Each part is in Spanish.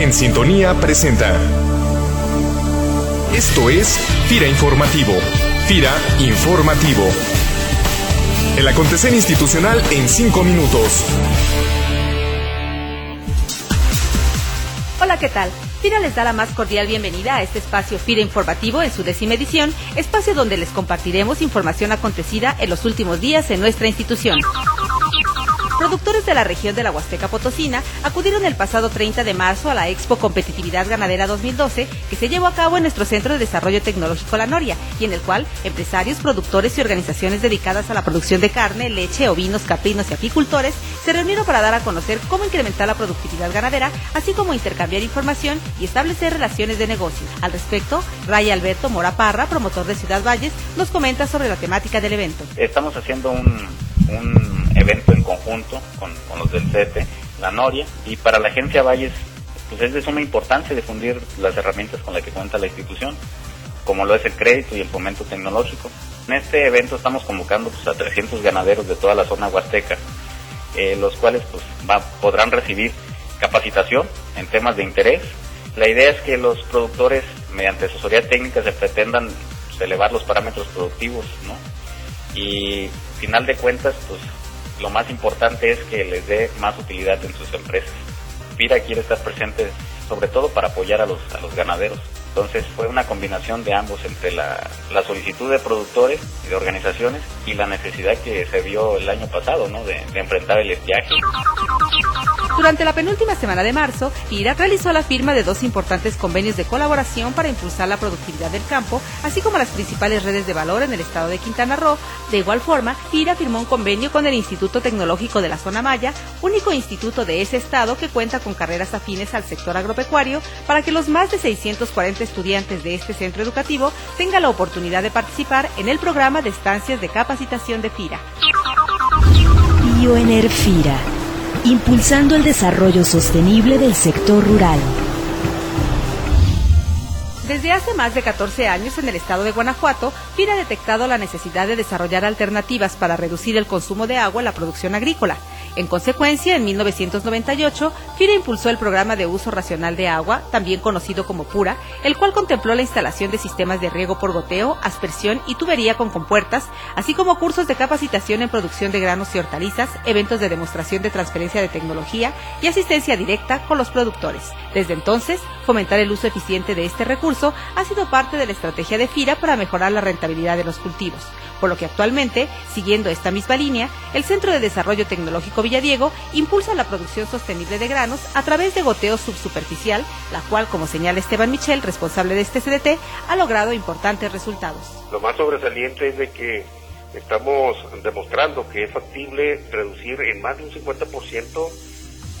En Sintonía presenta. Esto es FIRA Informativo. FIRA Informativo. El acontecer institucional en cinco minutos. Hola, ¿qué tal? FIRA les da la más cordial bienvenida a este espacio FIRA Informativo en su décima edición, espacio donde les compartiremos información acontecida en los últimos días en nuestra institución. Productores de la región de la Huasteca Potosina acudieron el pasado 30 de marzo a la Expo Competitividad Ganadera 2012 que se llevó a cabo en nuestro Centro de Desarrollo Tecnológico La Noria y en el cual empresarios, productores y organizaciones dedicadas a la producción de carne, leche, ovinos, caprinos y apicultores se reunieron para dar a conocer cómo incrementar la productividad ganadera, así como intercambiar información y establecer relaciones de negocio. Al respecto, Ray Alberto Mora Parra, promotor de Ciudad Valles, nos comenta sobre la temática del evento. Estamos haciendo un evento en conjunto con, con, los del CETE, la Noria, y para la agencia Valles pues es de suma importancia difundir las herramientas con las que cuenta la institución, como lo es el crédito y el fomento tecnológico. En este evento estamos convocando pues, a 300 ganaderos de toda la zona huasteca, eh, los cuales pues, va, podrán recibir capacitación en temas de interés. La idea es que los productores, mediante asesoría técnica, se pretendan pues, elevar los parámetros productivos, ¿no? Y final de cuentas, pues lo más importante es que les dé más utilidad en sus empresas. Pira quiere estar presente sobre todo para apoyar a los, ganaderos. Entonces fue una combinación de ambos entre la, solicitud de productores y de organizaciones y la necesidad que se vio el año pasado, ¿no? De, de enfrentar el estiaje. Durante la penúltima semana de marzo, IRA realizó la firma de dos importantes convenios de colaboración para impulsar la productividad del campo, así como las principales redes de valor en el estado de Quintana Roo. De igual forma, IRA firmó un convenio con el Instituto Tecnológico de la Zona Maya, único instituto de ese estado que cuenta con carreras afines al sector agropecuario, para que los más de 640 estudiantes de este centro educativo tengan la oportunidad de participar en el programa de estancias de capacitación de FIRA. Bioenerfira impulsando el desarrollo sostenible del sector rural. Desde hace más de 14 años en el estado de Guanajuato, FIRA ha detectado la necesidad de desarrollar alternativas para reducir el consumo de agua en la producción agrícola. En consecuencia, en 1998, FIRA impulsó el programa de uso racional de agua, también conocido como PURA, el cual contempló la instalación de sistemas de riego por goteo, aspersión y tubería con compuertas, así como cursos de capacitación en producción de granos y hortalizas, eventos de demostración de transferencia de tecnología y asistencia directa con los productores. Desde entonces, fomentar el uso eficiente de este recurso ha sido parte de la estrategia de FIRA para mejorar la rentabilidad de los cultivos por lo que actualmente, siguiendo esta misma línea, el Centro de Desarrollo Tecnológico Villadiego impulsa la producción sostenible de granos a través de goteo subsuperficial, la cual, como señala Esteban Michel, responsable de este CDT, ha logrado importantes resultados. Lo más sobresaliente es de que estamos demostrando que es factible reducir en más de un 50%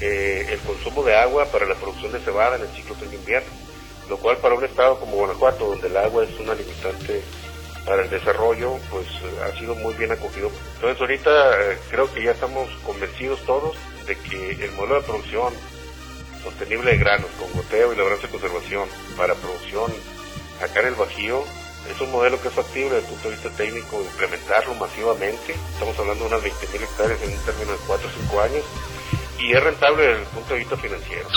eh, el consumo de agua para la producción de cebada en el ciclo de invierno, lo cual para un estado como Guanajuato, donde el agua es una limitante para el desarrollo, pues ha sido muy bien acogido. Entonces ahorita eh, creo que ya estamos convencidos todos de que el modelo de producción sostenible de granos con goteo y labranza de conservación para producción acá en el Bajío es un modelo que es factible desde el punto de vista técnico implementarlo masivamente. Estamos hablando de unas 20.000 hectáreas en un término de 4 o 5 años y es rentable desde el punto de vista financiero.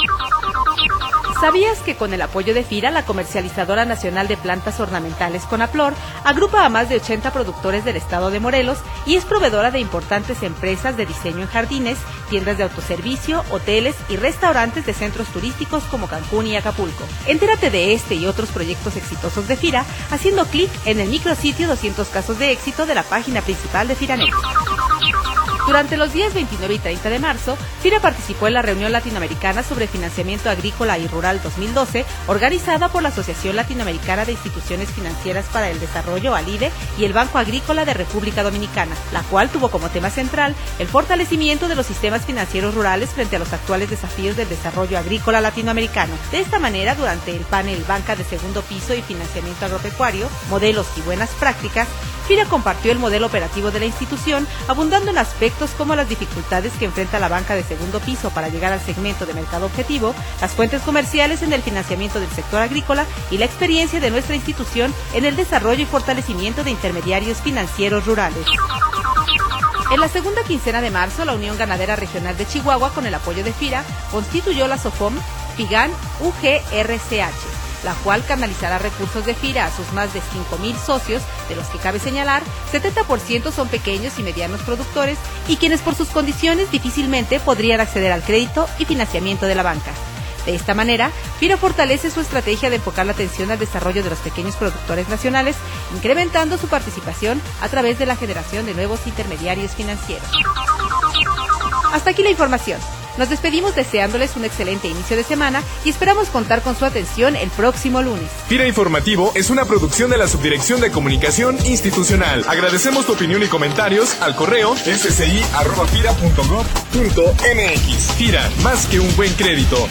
¿Sabías que con el apoyo de FIRA, la comercializadora nacional de plantas ornamentales Conaplor agrupa a más de 80 productores del estado de Morelos y es proveedora de importantes empresas de diseño en jardines, tiendas de autoservicio, hoteles y restaurantes de centros turísticos como Cancún y Acapulco? Entérate de este y otros proyectos exitosos de FIRA haciendo clic en el micrositio 200 casos de éxito de la página principal de FIRANET. Durante los días 29 y 30 de marzo, FIRA participó en la reunión latinoamericana sobre financiamiento agrícola y rural 2012, organizada por la Asociación Latinoamericana de Instituciones Financieras para el Desarrollo, ALIDE, y el Banco Agrícola de República Dominicana, la cual tuvo como tema central el fortalecimiento de los sistemas financieros rurales frente a los actuales desafíos del desarrollo agrícola latinoamericano. De esta manera, durante el panel Banca de Segundo Piso y Financiamiento Agropecuario, Modelos y Buenas Prácticas, FIRA compartió el modelo operativo de la institución, abundando en aspectos como las dificultades que enfrenta la banca de segundo piso para llegar al segmento de mercado objetivo, las fuentes comerciales en el financiamiento del sector agrícola y la experiencia de nuestra institución en el desarrollo y fortalecimiento de intermediarios financieros rurales. En la segunda quincena de marzo, la Unión Ganadera Regional de Chihuahua, con el apoyo de FIRA, constituyó la SOFOM FIGAN UGRCH la cual canalizará recursos de FIRA a sus más de 5.000 socios, de los que cabe señalar, 70% son pequeños y medianos productores y quienes por sus condiciones difícilmente podrían acceder al crédito y financiamiento de la banca. De esta manera, FIRA fortalece su estrategia de enfocar la atención al desarrollo de los pequeños productores nacionales, incrementando su participación a través de la generación de nuevos intermediarios financieros. Hasta aquí la información. Nos despedimos deseándoles un excelente inicio de semana y esperamos contar con su atención el próximo lunes. FIRA Informativo es una producción de la Subdirección de Comunicación Institucional. Agradecemos tu opinión y comentarios al correo sci.fira.gov.mx. FIRA, más que un buen crédito.